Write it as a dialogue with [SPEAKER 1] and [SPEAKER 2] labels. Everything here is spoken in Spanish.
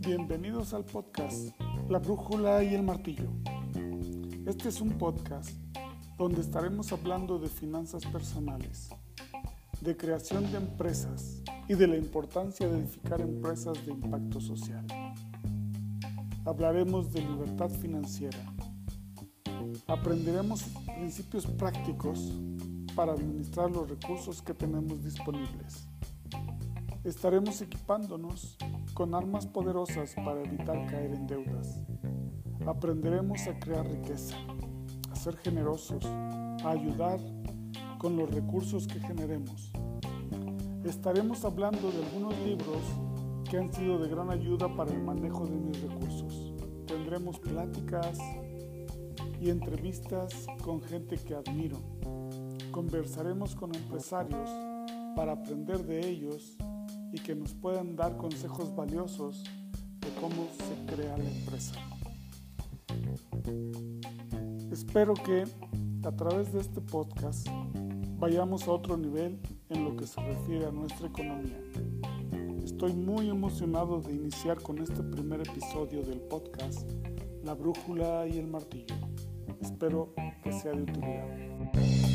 [SPEAKER 1] Bienvenidos al podcast La Brújula y el Martillo. Este es un podcast donde estaremos hablando de finanzas personales, de creación de empresas y de la importancia de edificar empresas de impacto social. Hablaremos de libertad financiera. Aprenderemos principios prácticos para administrar los recursos que tenemos disponibles. Estaremos equipándonos con armas poderosas para evitar caer en deudas. Aprenderemos a crear riqueza, a ser generosos, a ayudar con los recursos que generemos. Estaremos hablando de algunos libros que han sido de gran ayuda para el manejo de mis recursos. Tendremos pláticas y entrevistas con gente que admiro. Conversaremos con empresarios para aprender de ellos y que nos puedan dar consejos valiosos de cómo se crea la empresa. Espero que a través de este podcast vayamos a otro nivel en lo que se refiere a nuestra economía. Estoy muy emocionado de iniciar con este primer episodio del podcast La Brújula y el Martillo. Espero que sea de utilidad.